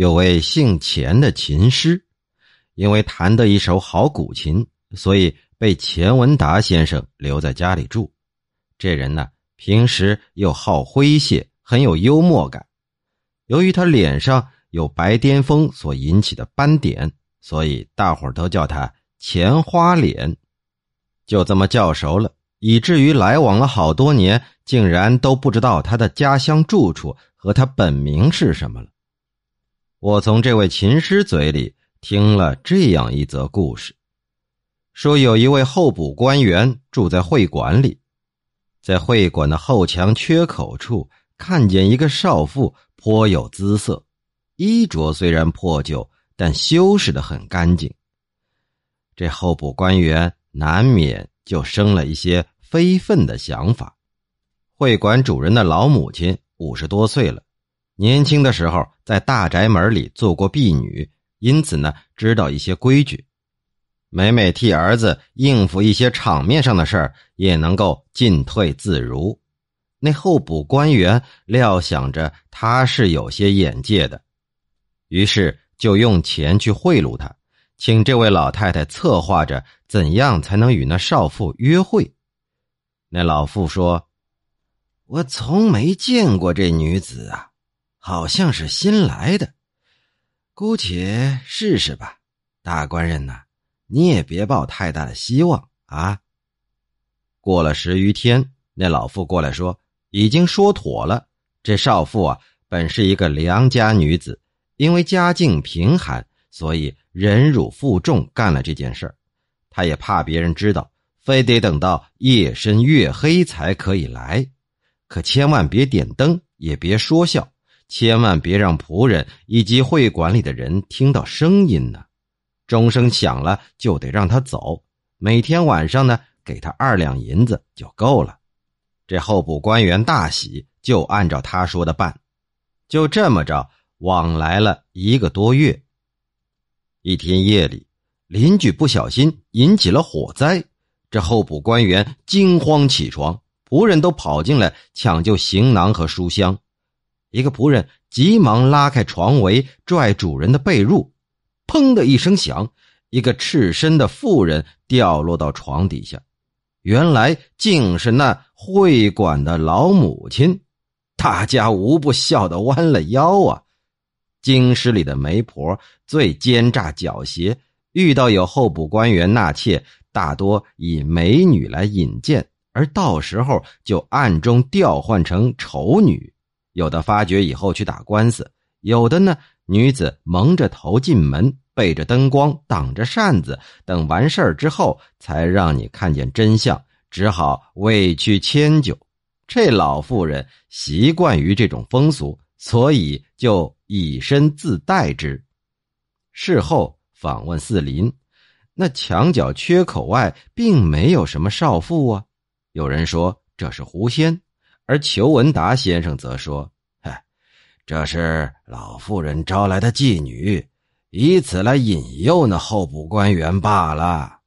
有位姓钱的琴师，因为弹得一手好古琴，所以被钱文达先生留在家里住。这人呢，平时又好诙谐，很有幽默感。由于他脸上有白癜风所引起的斑点，所以大伙儿都叫他钱花脸。就这么叫熟了，以至于来往了好多年，竟然都不知道他的家乡住处和他本名是什么了。我从这位琴师嘴里听了这样一则故事：说有一位候补官员住在会馆里，在会馆的后墙缺口处看见一个少妇，颇有姿色，衣着虽然破旧，但修饰的很干净。这候补官员。难免就生了一些非分的想法。会馆主人的老母亲五十多岁了，年轻的时候在大宅门里做过婢女，因此呢知道一些规矩。每每替儿子应付一些场面上的事儿，也能够进退自如。那候补官员料想着他是有些眼界的，于是就用钱去贿赂他。请这位老太太策划着怎样才能与那少妇约会。那老妇说：“我从没见过这女子啊，好像是新来的，姑且试试吧。大官人呐，你也别抱太大的希望啊。”过了十余天，那老妇过来说：“已经说妥了。这少妇啊，本是一个良家女子，因为家境贫寒。”所以忍辱负重干了这件事儿，他也怕别人知道，非得等到夜深月黑才可以来。可千万别点灯，也别说笑，千万别让仆人以及会馆里的人听到声音呢。钟声响了就得让他走，每天晚上呢给他二两银子就够了。这候补官员大喜，就按照他说的办。就这么着往来了一个多月。一天夜里，邻居不小心引起了火灾，这候补官员惊慌起床，仆人都跑进来抢救行囊和书箱。一个仆人急忙拉开床围，拽主人的被褥，砰的一声响，一个赤身的妇人掉落到床底下。原来竟是那会馆的老母亲，大家无不笑得弯了腰啊！京师里的媒婆最奸诈狡黠，遇到有候补官员纳妾，大多以美女来引荐，而到时候就暗中调换成丑女。有的发觉以后去打官司，有的呢，女子蒙着头进门，背着灯光，挡着扇子，等完事儿之后才让你看见真相，只好委屈迁就。这老妇人习惯于这种风俗。所以就以身自代之。事后访问四邻，那墙角缺口外并没有什么少妇啊。有人说这是狐仙，而裘文达先生则说：“嗨，这是老妇人招来的妓女，以此来引诱那候补官员罢了。”